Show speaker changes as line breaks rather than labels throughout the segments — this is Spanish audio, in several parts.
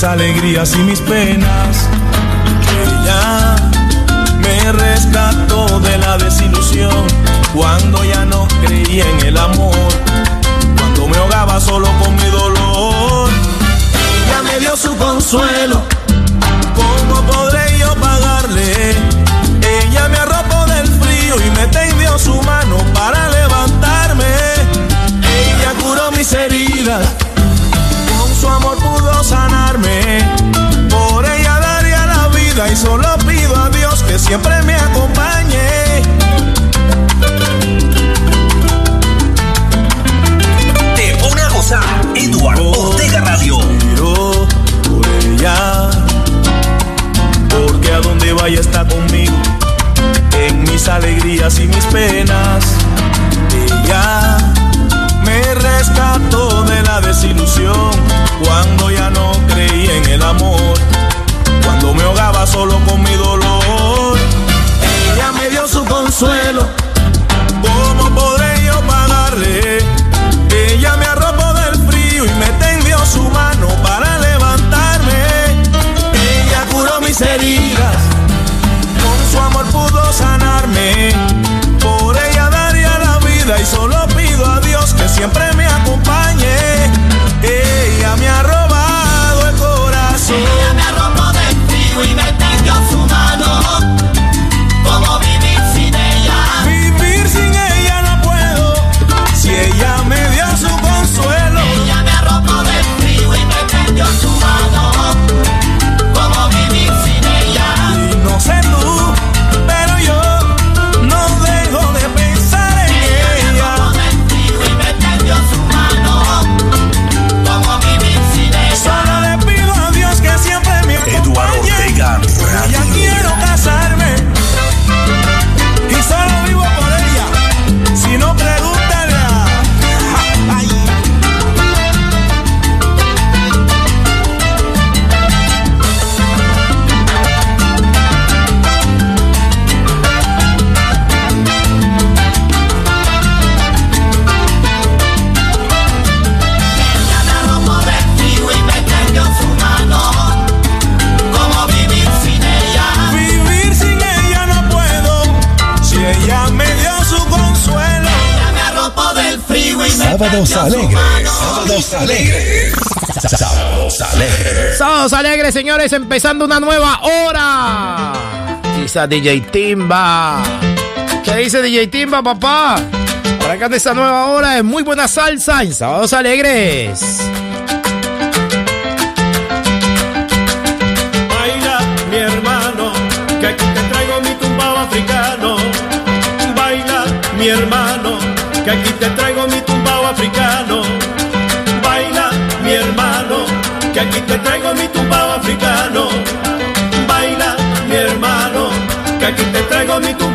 mis alegrías y mis penas. Ella me rescató de la desilusión cuando ya no creía en el amor, cuando me ahogaba solo con mi dolor. Ella me dio su consuelo siempre me acompañe.
Te pone a gozar, Eduardo Ortega Radio.
Yo por ella, porque a donde vaya está conmigo, en mis alegrías y mis penas. Ella me rescató de la desilusión cuando ya no creí en el amor, cuando me ahogaba solo con mi dolor siempre
Sábados alegres. Sábados alegres. Sábados alegres.
Sábados alegres, señores, empezando una nueva hora. Quizá DJ Timba. ¿Qué dice DJ Timba, papá? Arrancando esta nueva hora es muy buena salsa en Sábados alegres.
Baila, mi hermano, que aquí te traigo mi tumbao africano. Baila, mi hermano que aquí te traigo mi conmigo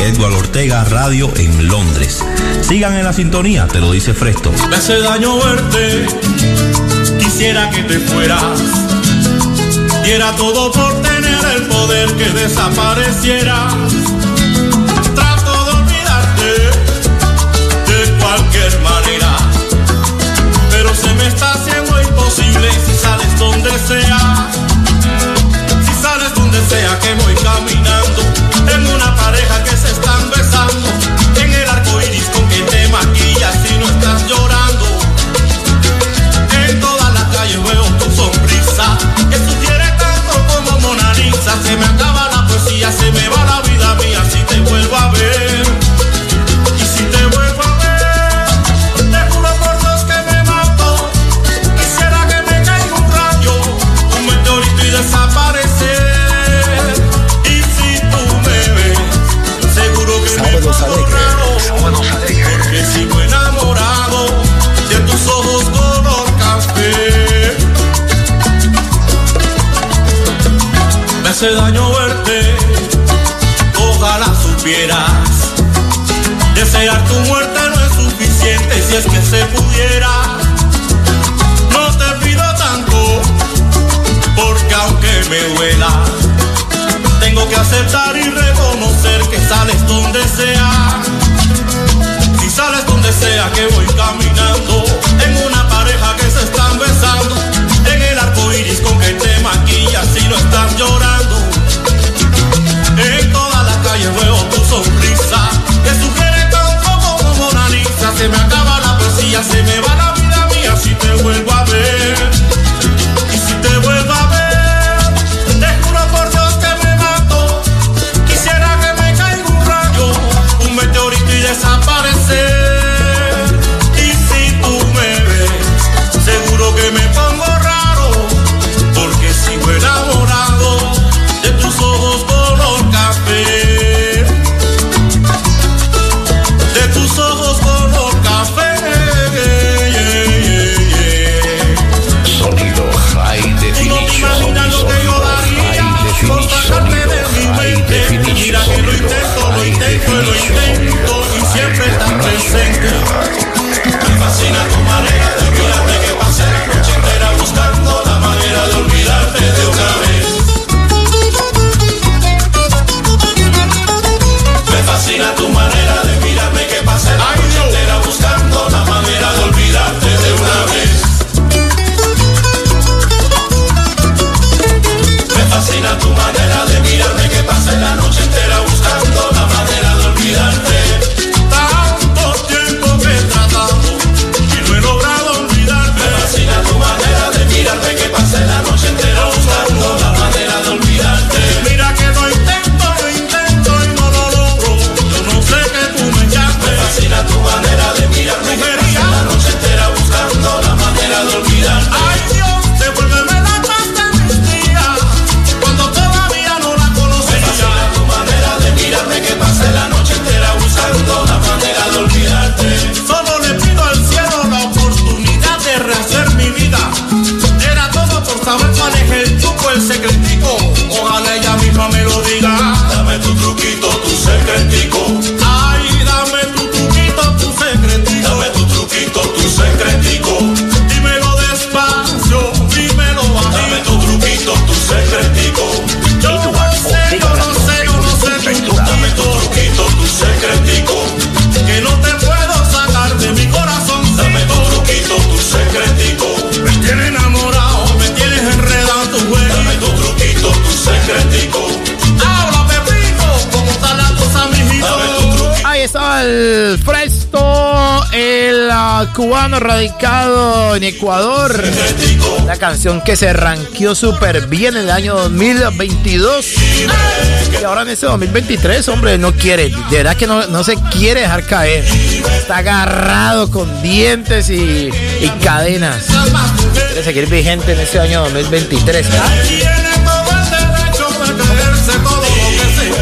Edward Ortega Radio
en
Londres. Sigan en la sintonía, te lo dice Fresto.
Me hace daño verte, quisiera que te fueras. Diera todo por tener el poder que desapareciera se pudiera, no te pido tanto, porque aunque me duela, tengo que aceptar y reconocer que sales donde sea. Si sales donde sea que voy caminando, en una pareja que se están besando, en el arco iris con que te maquillas y no están llorando. En todas las calles veo tu sonrisa, que se me acaba la poesía, se me va la vida mía si te vuelvo a ver.
Cubano radicado en Ecuador. La canción que se ranqueó súper bien en el año 2022. Y ahora en este 2023, hombre, no quiere. De verdad que no, no se quiere dejar caer. Está agarrado con dientes y, y cadenas. Quiere seguir vigente en este año 2023.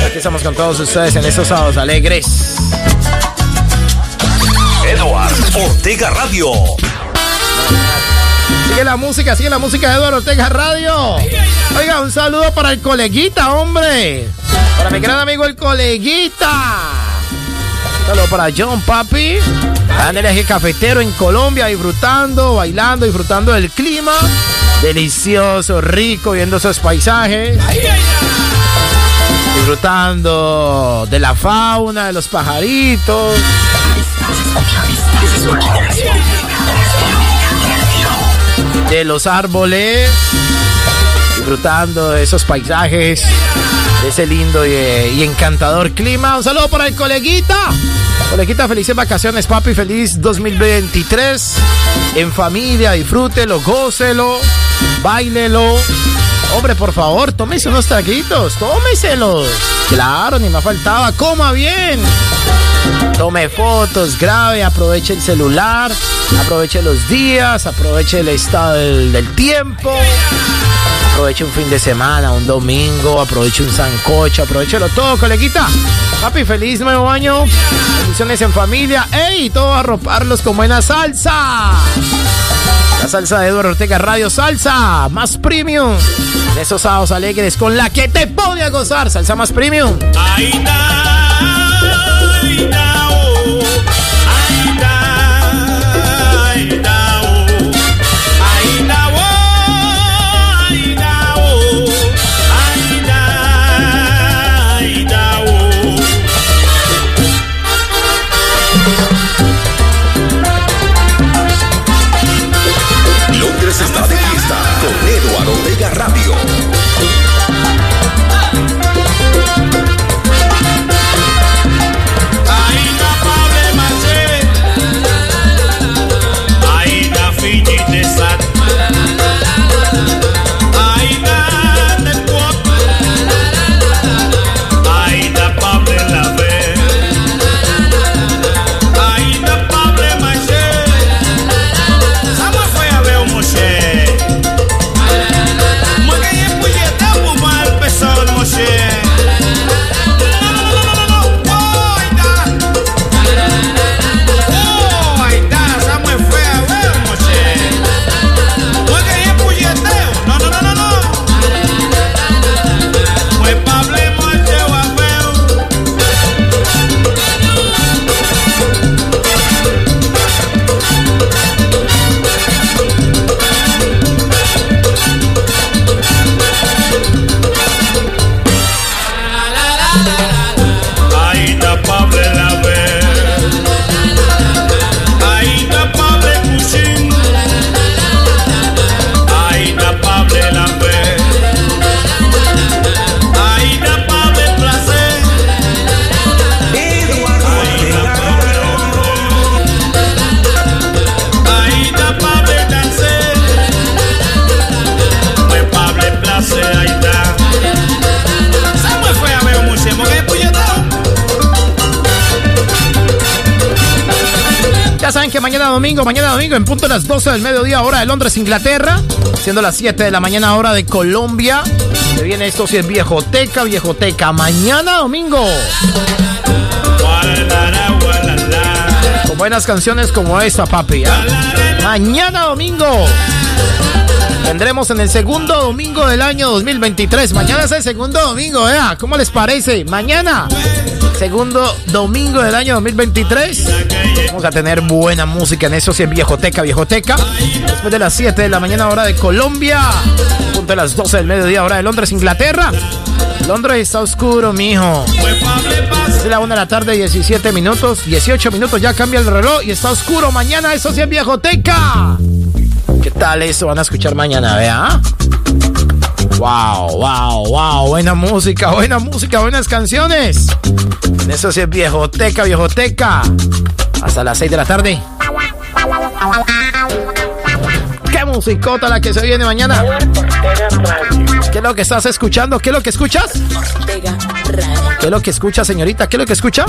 Aquí estamos con todos ustedes en estos sábados alegres.
Ortega Radio.
Sigue la música, sigue la música de Eduardo Ortega Radio. Oiga, un saludo para el coleguita, hombre. Para mi gran amigo el coleguita. Saludo para John Papi. Ándale cafetero en Colombia, disfrutando, bailando, disfrutando del clima. Delicioso, rico, viendo esos paisajes. Disfrutando de la fauna, de los pajaritos. De los árboles. Disfrutando de esos paisajes. De ese lindo y, y encantador clima. Un saludo para el coleguita. Coleguita, felices vacaciones, papi. Feliz 2023. En familia, disfrútelo, gócelo, bailelo. Hombre, por favor, tómese unos traguitos, tómeselos. Claro, ni me faltaba. Coma bien. Tome fotos, grabe, aproveche el celular, aproveche los días, aproveche el estado del, tiempo. Aproveche un fin de semana, un domingo, aproveche un sancocho, aprovechelo todo, coleguita. Papi, feliz nuevo año. Bendiciones en familia. ¡Ey! Todo a arroparlos con buena salsa. La salsa de Eduardo Ortega Radio Salsa, más premium. En esos sábados alegres con la que te pone a gozar. Salsa más premium.
Ahí está,
domingo, mañana domingo, en punto de las 12 del mediodía, hora de Londres, Inglaterra, siendo las 7 de la mañana, hora de Colombia. Se viene esto si es viejoteca, viejoteca. Mañana domingo. Con buenas canciones como esta, papi. ¿ah? Mañana domingo. Tendremos en el segundo domingo del año 2023. Mañana es el segundo domingo, ¿eh? ¿Cómo les parece? Mañana, segundo domingo del año 2023. Vamos a tener buena música en eso, si es viejoteca, viejoteca. Después de las 7 de la mañana, hora de Colombia. Punto de las 12 del mediodía, hora de Londres, Inglaterra. Londres está oscuro, mijo. Es la 1 de la tarde, 17 minutos. 18 minutos, ya cambia el reloj y está oscuro. Mañana, eso sí es viejoteca. ¿Qué tal eso? Van a escuchar mañana, vea. Wow, wow, wow. Buena música, buena música, buenas canciones. Eso sí es viejoteca, viejoteca. Hasta las 6 de la tarde. ¿Qué musicota la que se viene mañana? ¿Qué es lo que estás escuchando? ¿Qué es lo que escuchas? ¿Qué es lo que escucha, señorita? ¿Qué es lo que escucha?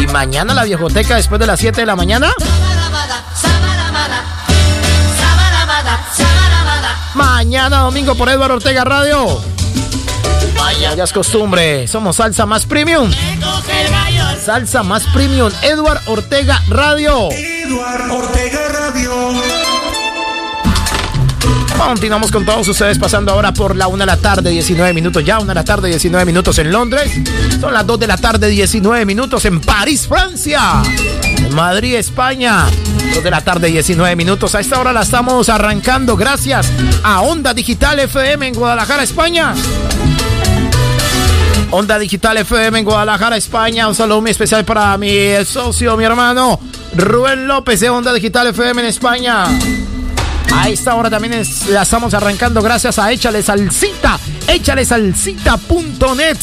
Y mañana la viejoteca después de las 7 de la mañana. Mañana domingo por Eduardo Ortega Radio. Ya es costumbre, somos Salsa Más Premium. Salsa Más Premium, Eduard Ortega Radio.
Eduard Ortega Radio.
Continuamos con todos ustedes pasando ahora por la 1 de la tarde, 19 minutos. Ya 1 de la tarde, 19 minutos en Londres. Son las 2 de la tarde, 19 minutos en París, Francia. En Madrid, España. 2 de la tarde, 19 minutos. A esta hora la estamos arrancando gracias a Onda Digital FM en Guadalajara, España. Onda Digital FM en Guadalajara, España. Un saludo muy especial para mi socio, mi hermano Rubén López de Onda Digital FM en España. A esta hora también es- la estamos arrancando gracias a Échale Salsita, échale salsita.net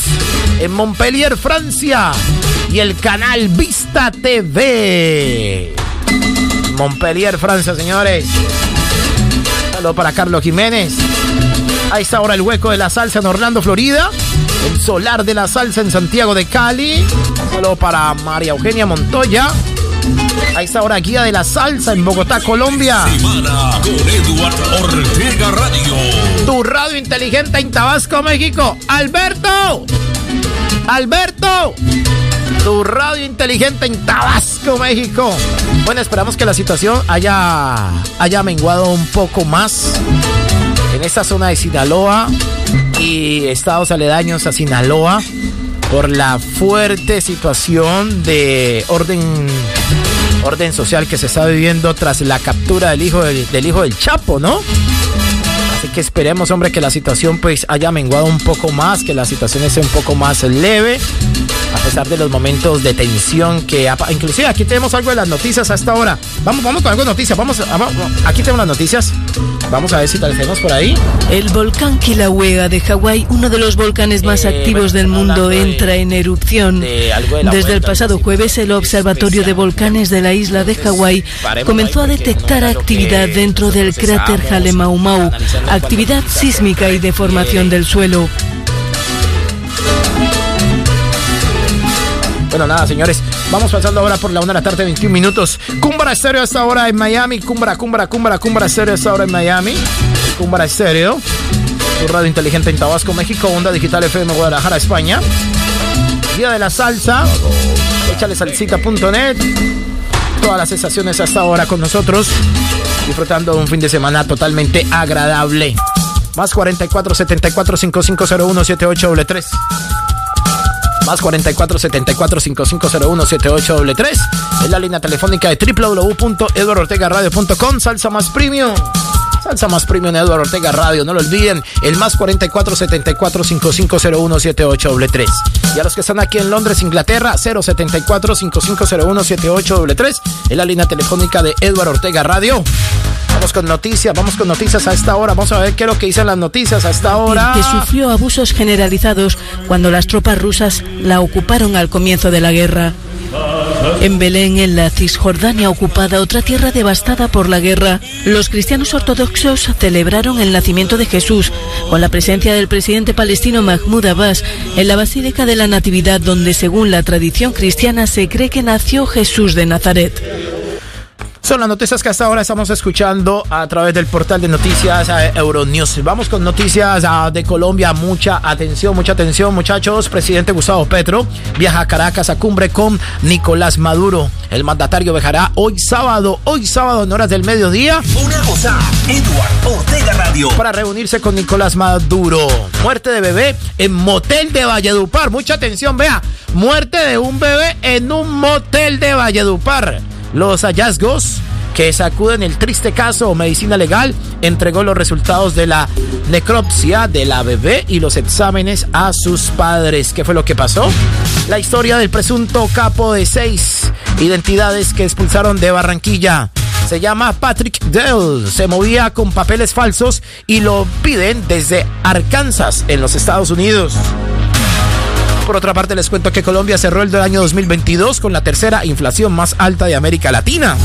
en Montpellier, Francia. Y el canal Vista TV. Montpellier, Francia, señores. Saludo para Carlos Jiménez. A esta hora el hueco de la salsa en Orlando, Florida. El solar de la salsa en Santiago de Cali. Saludo para María Eugenia Montoya. A esta hora guía de la salsa en Bogotá, Colombia.
Semana con Ortega Radio.
Tu radio inteligente en Tabasco, México. Alberto. Alberto. Tu radio inteligente en Tabasco, México. Bueno, esperamos que la situación haya, haya menguado un poco más en esta zona de Sinaloa estados aledaños a Sinaloa por la fuerte situación de orden orden social que se está viviendo tras la captura del hijo del, del hijo del Chapo, ¿no? Así que esperemos, hombre, que la situación pues haya menguado un poco más, que la situación esté un poco más leve, a pesar de los momentos de tensión que... Inclusive aquí tenemos algo de las noticias hasta ahora. Vamos, vamos con algo de noticias, vamos, a- vamos- aquí tenemos las noticias. Vamos a ver si tenemos por ahí.
El volcán Kilauea de Hawái, uno de los volcanes más
Eh,
activos
bueno,
del mundo,
de-
entra en erupción.
de de
Desde el pasado jueves, el Observatorio de Volcanes de la isla de Hawái comenzó a detectar actividad dentro del cráter Halemaumau, actividad sísmica y deformación del suelo.
Bueno, nada, señores. Vamos pasando ahora por la 1 de la tarde, 21 minutos. Cumbra Estéreo a esta hora en Miami. Cumbra, Cumbra, Cumbra, Cumbra Estéreo a esta hora en Miami. Cumbra Estéreo. Tu radio inteligente en Tabasco, México. Onda Digital FM Guadalajara, España. Día de la Salsa. Échale salsita.net. Todas las estaciones hasta ahora con nosotros. Disfrutando de un fin de semana totalmente agradable. Más 44 74 5501 7833. Más 44 74 5501 7833. Es la línea telefónica de www.eduardortegaradio.com. Salsa más premium. Salsa más premium Eduardo Ortega Radio. No lo olviden. El más 44 74 5501 7833. Y a los que están aquí en Londres, Inglaterra, 074 5501 7833. Es la línea telefónica de Eduardo Ortega Radio. Vamos con noticias, vamos con noticias a esta hora. Vamos a ver qué es lo que dicen las noticias a esta hora.
que sufrió abusos generalizados cuando las tropas rusas la ocuparon al comienzo de la guerra. En Belén, en la Cisjordania ocupada, otra tierra devastada por la guerra, los cristianos ortodoxos celebraron el nacimiento de Jesús con la presencia del presidente palestino Mahmoud Abbas en la Basílica de la Natividad, donde según la tradición cristiana se cree que nació Jesús de Nazaret.
Son las noticias que hasta ahora estamos escuchando a través del portal de noticias eh, Euronews. Vamos con noticias ah, de Colombia. Mucha atención, mucha atención, muchachos. Presidente Gustavo Petro viaja a Caracas a cumbre con Nicolás Maduro. El mandatario viajará hoy sábado, hoy sábado en horas del mediodía
Una cosa, Eduard Ortega Radio.
para reunirse con Nicolás Maduro. Muerte de bebé en motel de Valledupar. Mucha atención, vea. Muerte de un bebé en un motel de Valledupar. Los hallazgos que sacuden el triste caso Medicina Legal entregó los resultados de la necropsia de la bebé y los exámenes a sus padres. ¿Qué fue lo que pasó? La historia del presunto capo de seis identidades que expulsaron de Barranquilla. Se llama Patrick Dell. Se movía con papeles falsos y lo piden desde Arkansas, en los Estados Unidos. Por otra parte, les cuento que Colombia cerró el del año 2022 con la tercera inflación más alta de América Latina.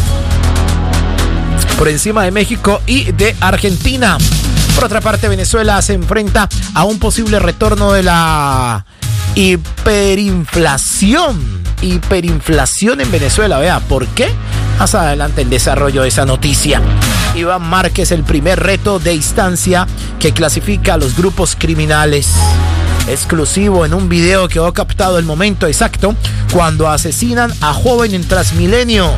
Por encima de México y de Argentina. Por otra parte, Venezuela se enfrenta a un posible retorno de la hiperinflación. Hiperinflación en Venezuela. Vea, ¿por qué? Más adelante el desarrollo de esa noticia. Iván Márquez, el primer reto de instancia que clasifica a los grupos criminales. Exclusivo en un video que ha captado el momento exacto cuando asesinan a joven en Transmilenio.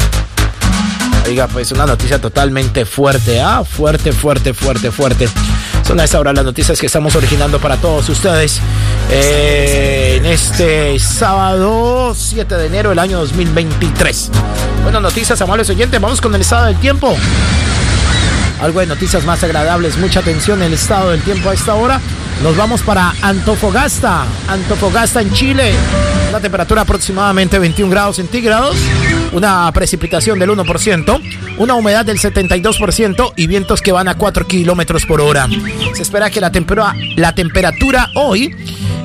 Oiga, pues una noticia totalmente fuerte, ¿ah? Fuerte, fuerte, fuerte, fuerte. Son a esta las noticias que estamos originando para todos ustedes eh, en este sábado 7 de enero del año 2023. Buenas noticias, amables oyentes. Vamos con el estado del tiempo. Algo de noticias más agradables. Mucha atención en el estado del tiempo a esta hora. Nos vamos para Antofagasta. Antofagasta en Chile. Una temperatura aproximadamente 21 grados centígrados. Una precipitación del 1%. Una humedad del 72% y vientos que van a 4 kilómetros por hora. Se espera que la, temperatura, hoy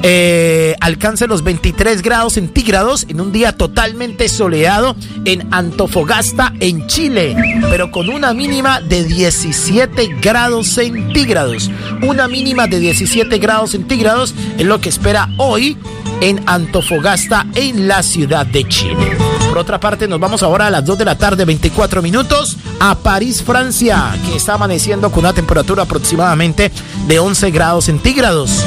eh, alcance los 23 grados centígrados en un día totalmente soleado en Antofagasta, en Chile, pero con una mínima de 17 grados centígrados. Una mínima de 17 grados centígrados es lo que espera hoy en Antofagasta, en la ciudad de Chile. Por otra parte, nos vamos ahora a las 2 de la tarde, 24 minutos, a París, Francia, que está amaneciendo con una temperatura aproximadamente de 11 grados centígrados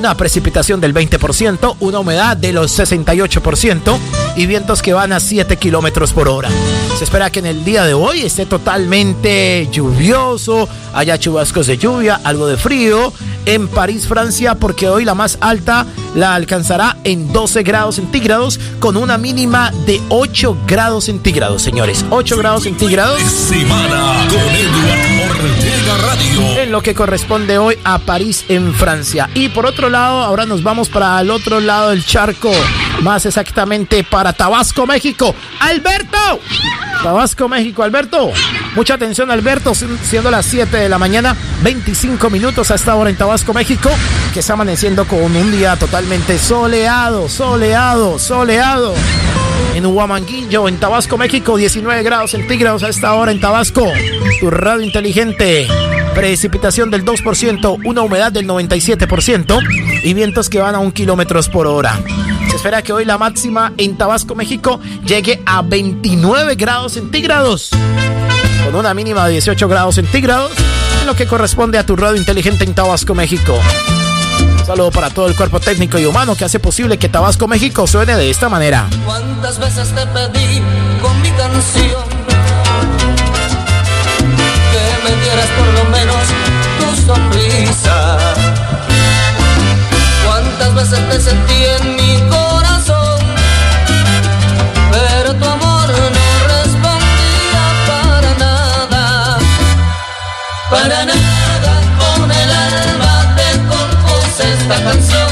una precipitación del 20%, una humedad de los 68% y vientos que van a 7 kilómetros por hora. Se espera que en el día de hoy esté totalmente lluvioso, haya chubascos de lluvia, algo de frío en París, Francia, porque hoy la más alta la alcanzará en 12 grados centígrados con una mínima de 8 grados centígrados, señores. 8 grados centígrados.
Semana con Edward Radio.
En lo que corresponde hoy a París, en Francia. Y por otro lado, ahora nos vamos para el otro lado del charco, más exactamente para Tabasco, México. ¡Alberto! Tabasco, México, Alberto. Mucha atención, Alberto, siendo las 7 de la mañana, 25 minutos a esta hora en Tabasco, México, que está amaneciendo con un día totalmente soleado, soleado, soleado. En Huamanguillo, en Tabasco, México, 19 grados centígrados a esta hora en Tabasco. Tu radio inteligente. Precipitación del 2%, una humedad del 97% y vientos que van a un kilómetros por hora. Se espera que hoy la máxima en Tabasco, México, llegue a 29 grados centígrados, con una mínima de 18 grados centígrados, en lo que corresponde a tu radio inteligente en Tabasco, México. Saludo para todo el cuerpo técnico y humano que hace posible que Tabasco, México suene de esta manera.
¿Cuántas veces te pedí con mi canción que me dieras por lo menos tu sonrisa? ¿Cuántas veces te sentí en mi corazón? Pero tu amor no respondía para nada, para nada. Compuse esta canción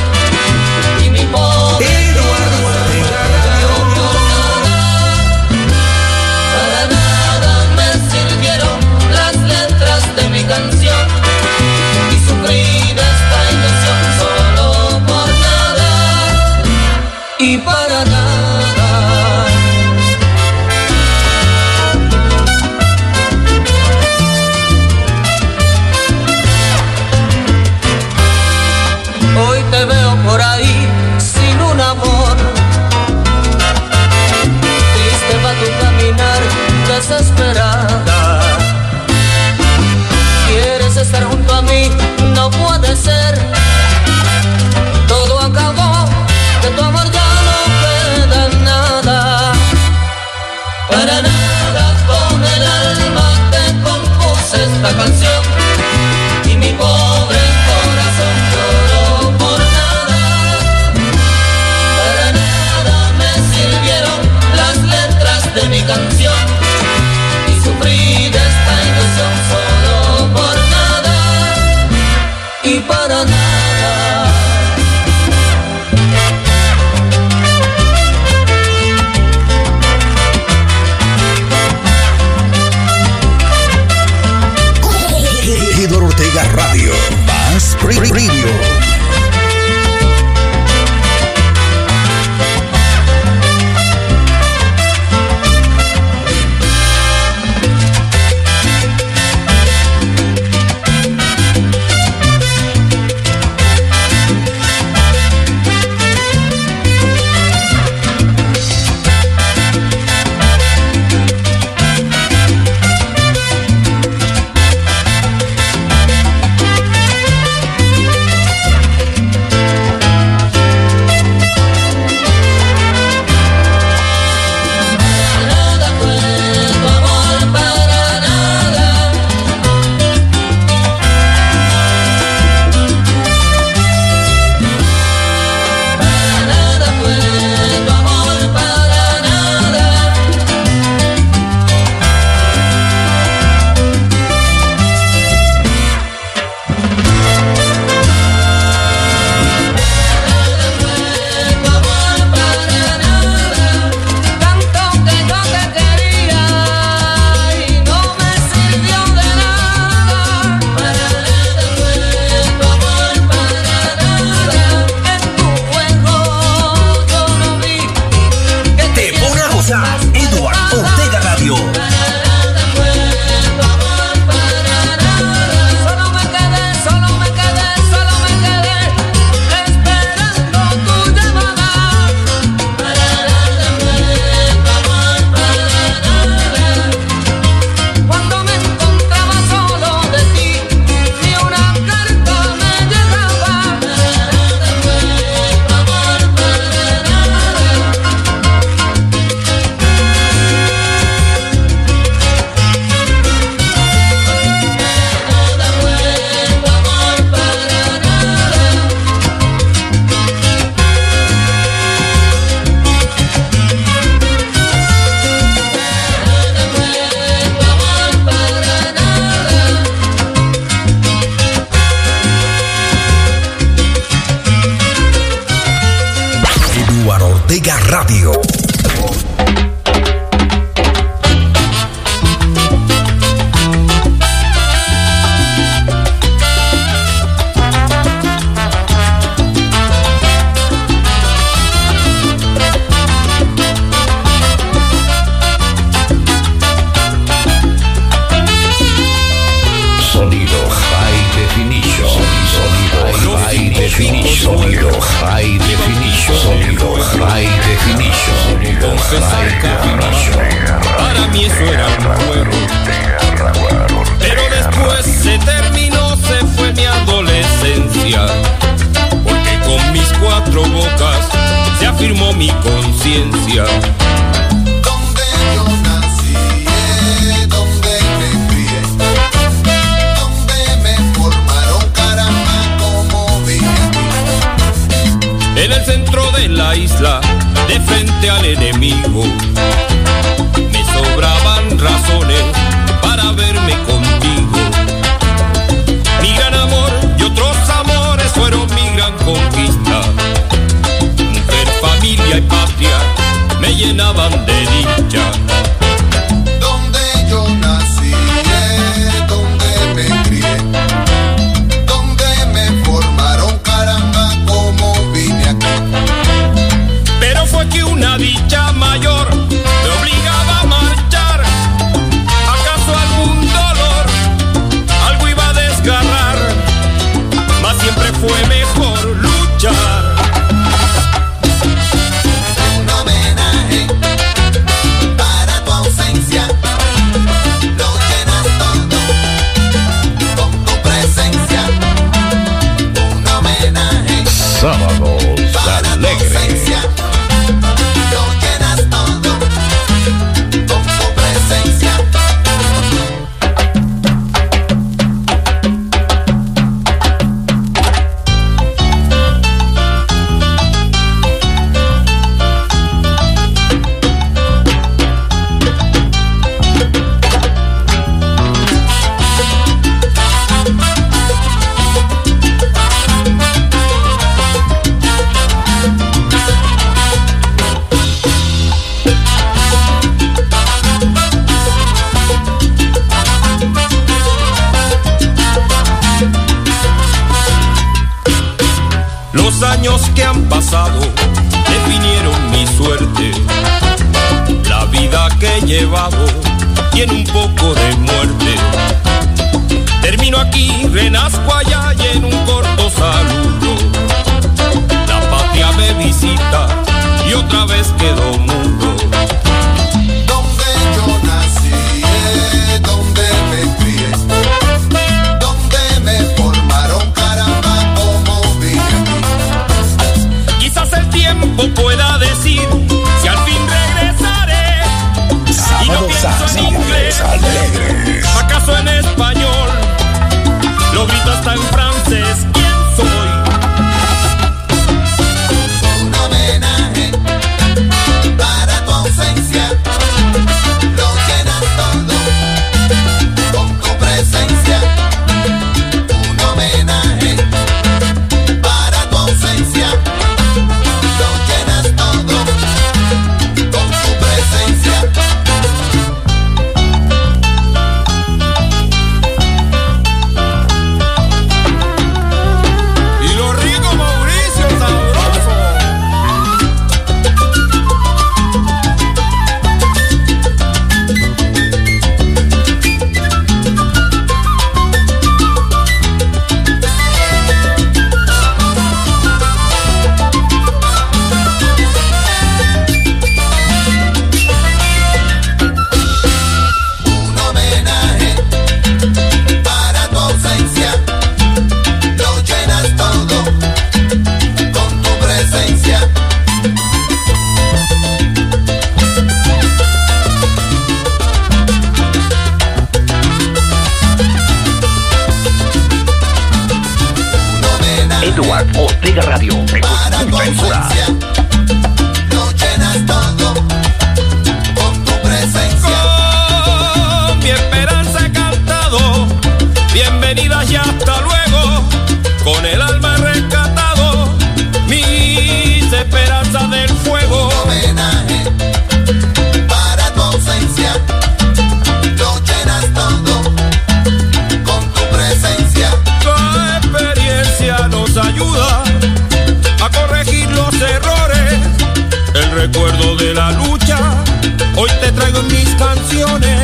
canciones.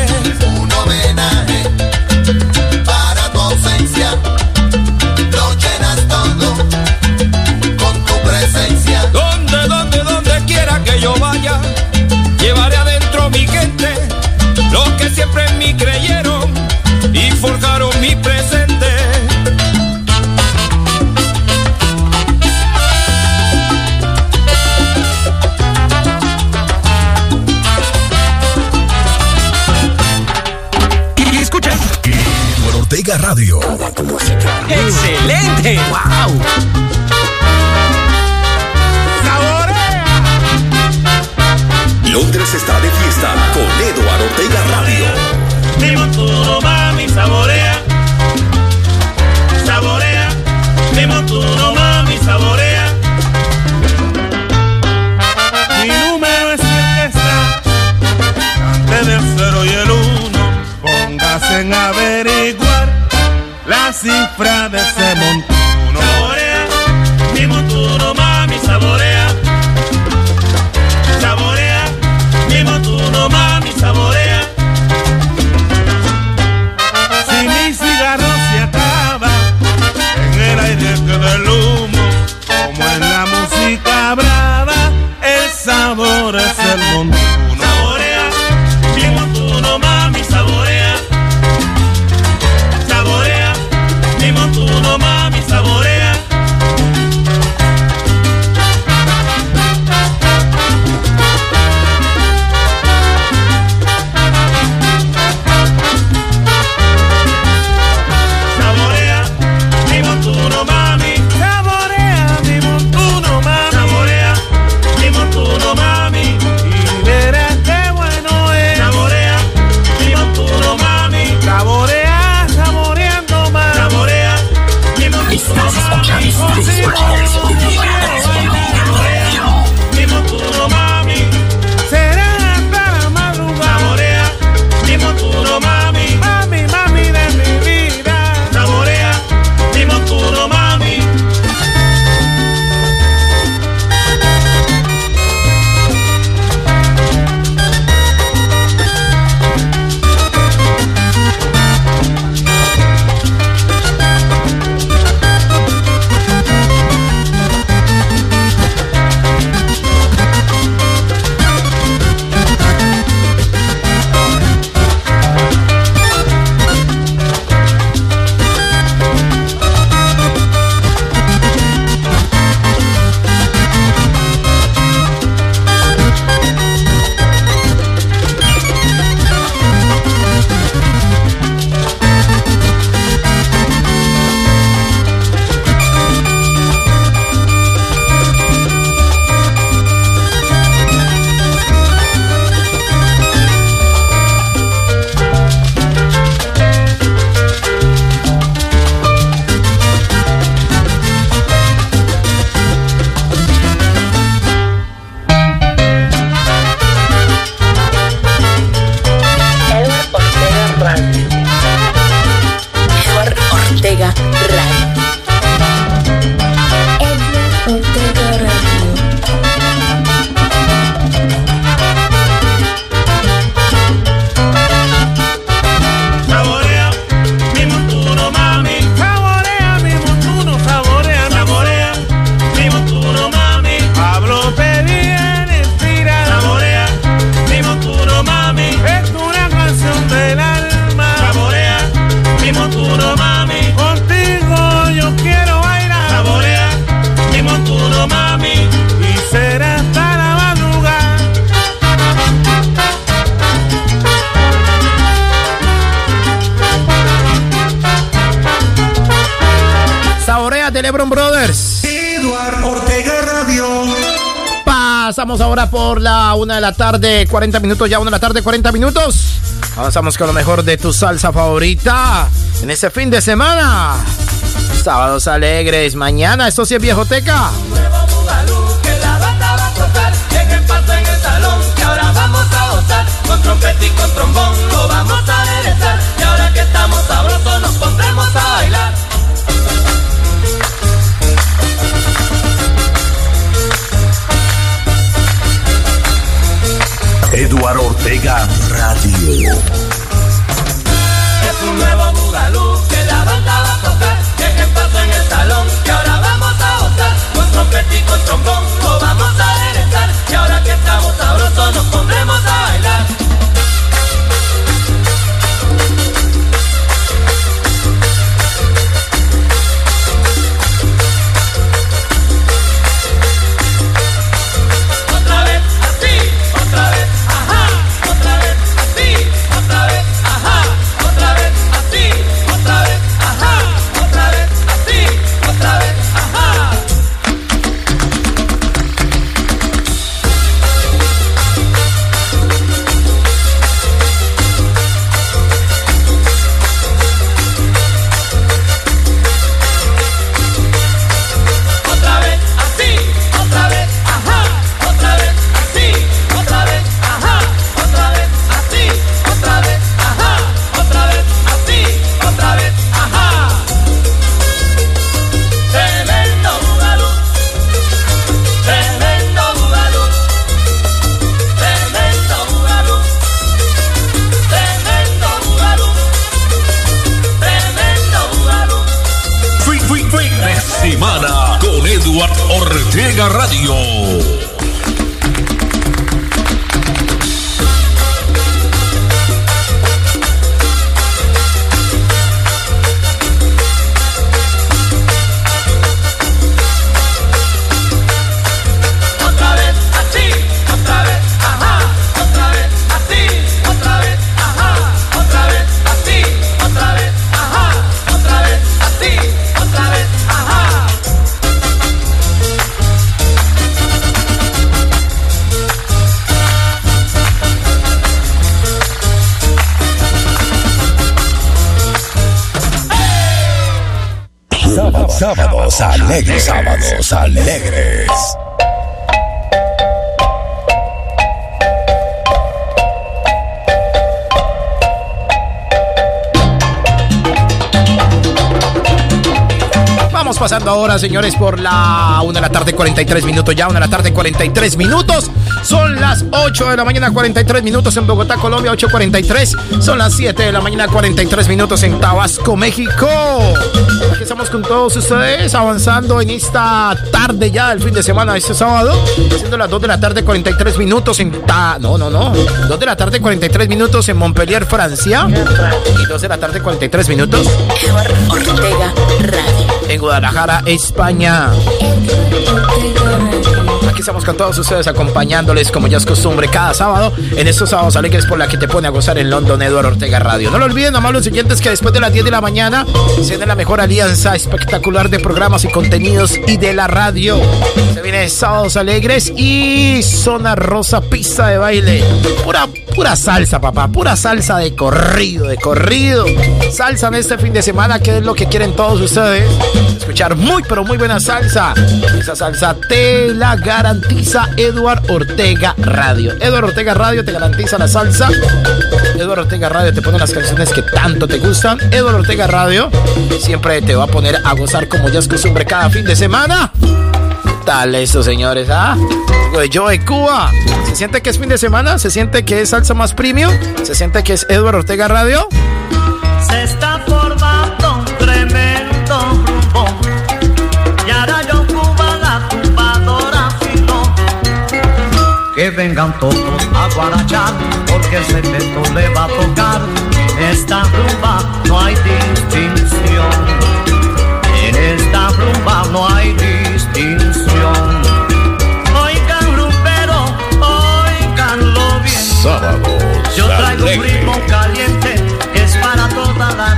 la
tarde, 40 minutos, ya una de la tarde, 40 minutos. Avanzamos con lo mejor de tu salsa favorita en este fin de semana. Sábados alegres, mañana, esto sí es viejoteca.
con trompeta y con trombón lo vamos a
Edward Ortega alegres, sábados alegres.
Vamos pasando ahora, señores, por la 1 de la tarde, 43 minutos. Ya 1 de la tarde, 43 minutos. Son las 8 de la mañana, 43 minutos en Bogotá, Colombia, 8.43. Son las 7 de la mañana, 43 minutos en Tabasco, México. Estamos con todos ustedes, avanzando en esta tarde ya, el fin de semana, este sábado. Siendo las 2 de la tarde, 43 minutos en Ta... No, no, no. 2 de la tarde, 43 minutos en Montpellier, Francia. Y 2 de la tarde, 43 minutos
Ortega Radio.
Guadalajara, España. Aquí estamos con todos ustedes acompañándoles como ya es costumbre cada sábado en estos sábados alegres por la que te pone a gozar en London Edward Ortega Radio. No lo olviden, amables siguientes, que después de las 10 de la mañana se viene la mejor alianza espectacular de programas y contenidos y de la radio. Se viene sábados alegres y zona rosa pista de baile. Pura, pura salsa, papá, pura salsa de corrido, de corrido. Salsa en este fin de semana, que es lo que quieren todos ustedes. Escuchar muy, pero muy buena salsa. Esa salsa te la garantiza Eduard Ortega Radio. Eduard Ortega Radio te garantiza la salsa. Eduard Ortega Radio te pone las canciones que tanto te gustan. Eduard Ortega Radio siempre te va a poner a gozar como ya es costumbre cada fin de semana. Tal eso, señores, ¿ah? Algo de Cuba. ¿Se siente que es fin de semana? ¿Se siente que es salsa más premium? ¿Se siente que es Eduard Ortega Radio?
Se está formando un tremendo rumbo Y ahora yo Cuba la tumbadora fino Que vengan todos a guarachar Porque ese teto le va a tocar En esta rumba no hay distinción En esta rumba no hay distinción
Sábados.
Yo traigo un ritmo caliente que es para toda la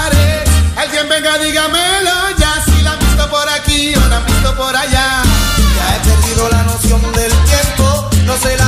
por allá.
Ya he perdido la noción del tiempo, no sé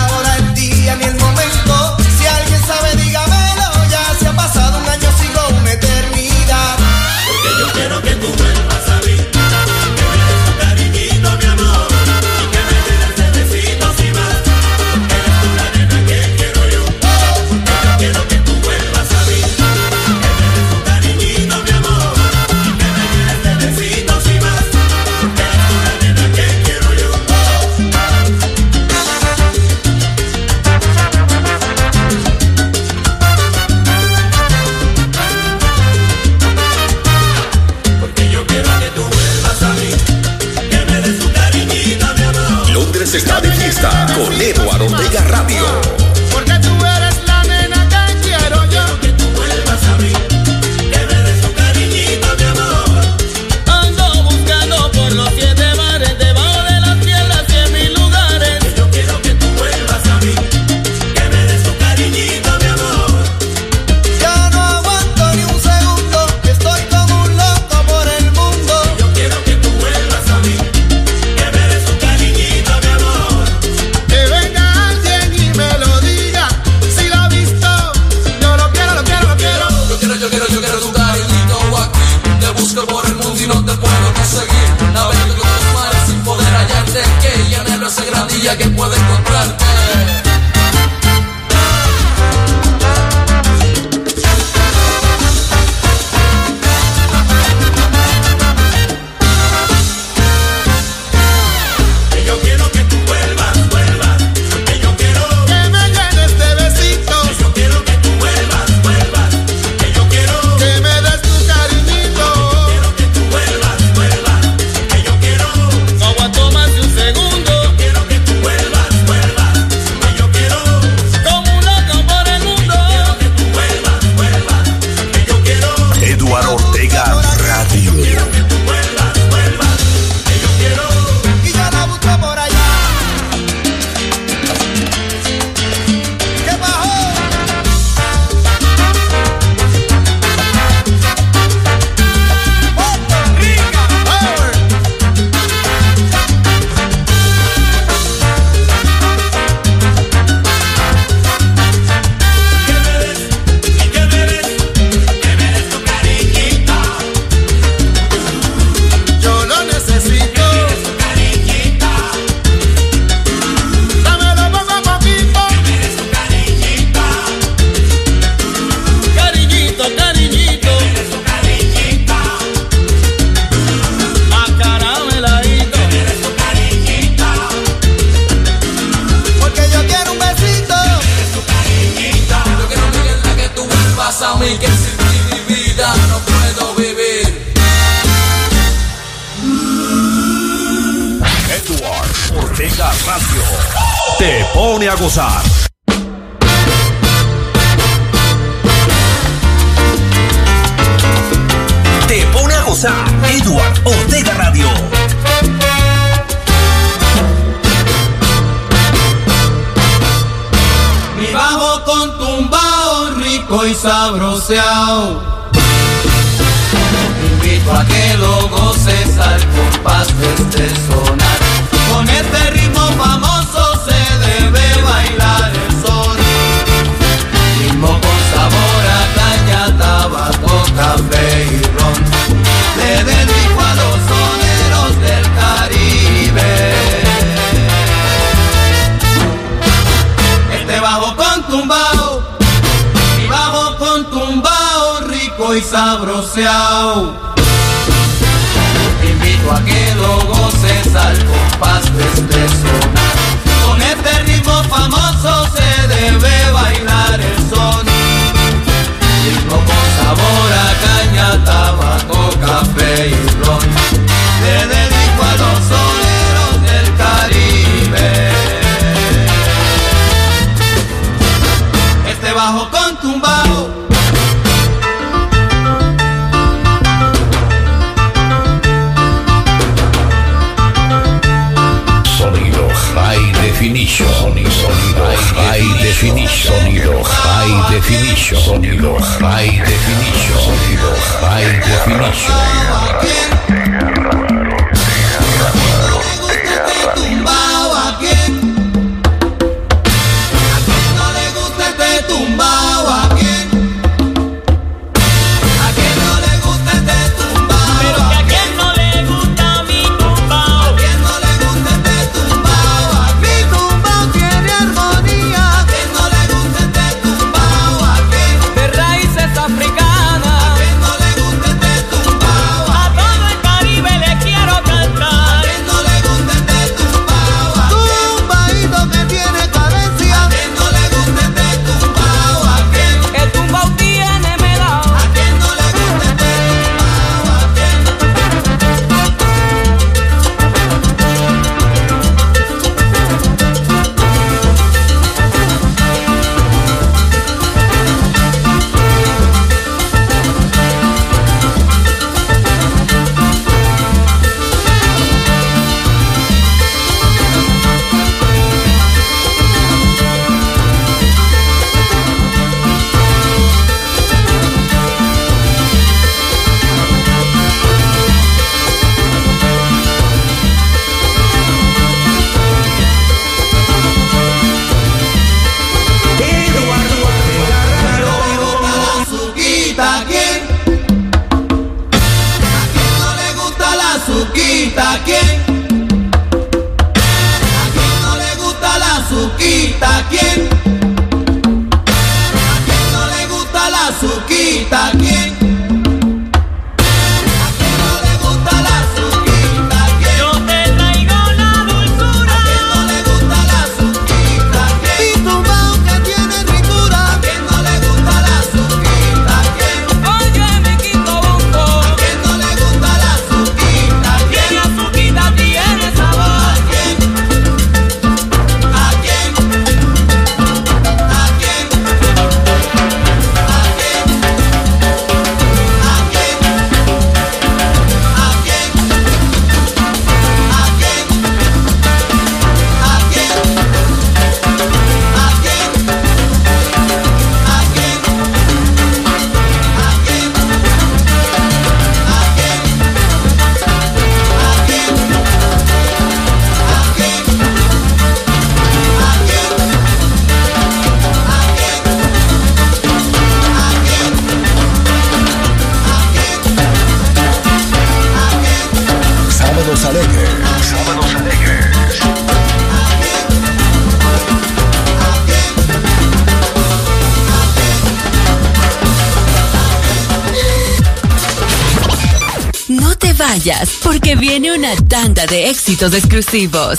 éxitos exclusivos.